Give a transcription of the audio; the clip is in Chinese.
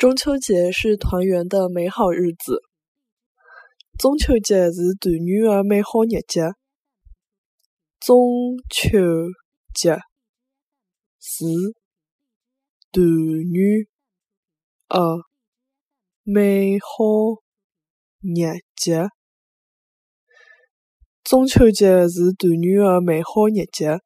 中秋节是团圆的美好日子。中秋节是团圆的美好日节。中秋节是团圆的美好日节。中秋节是团圆的美好日节。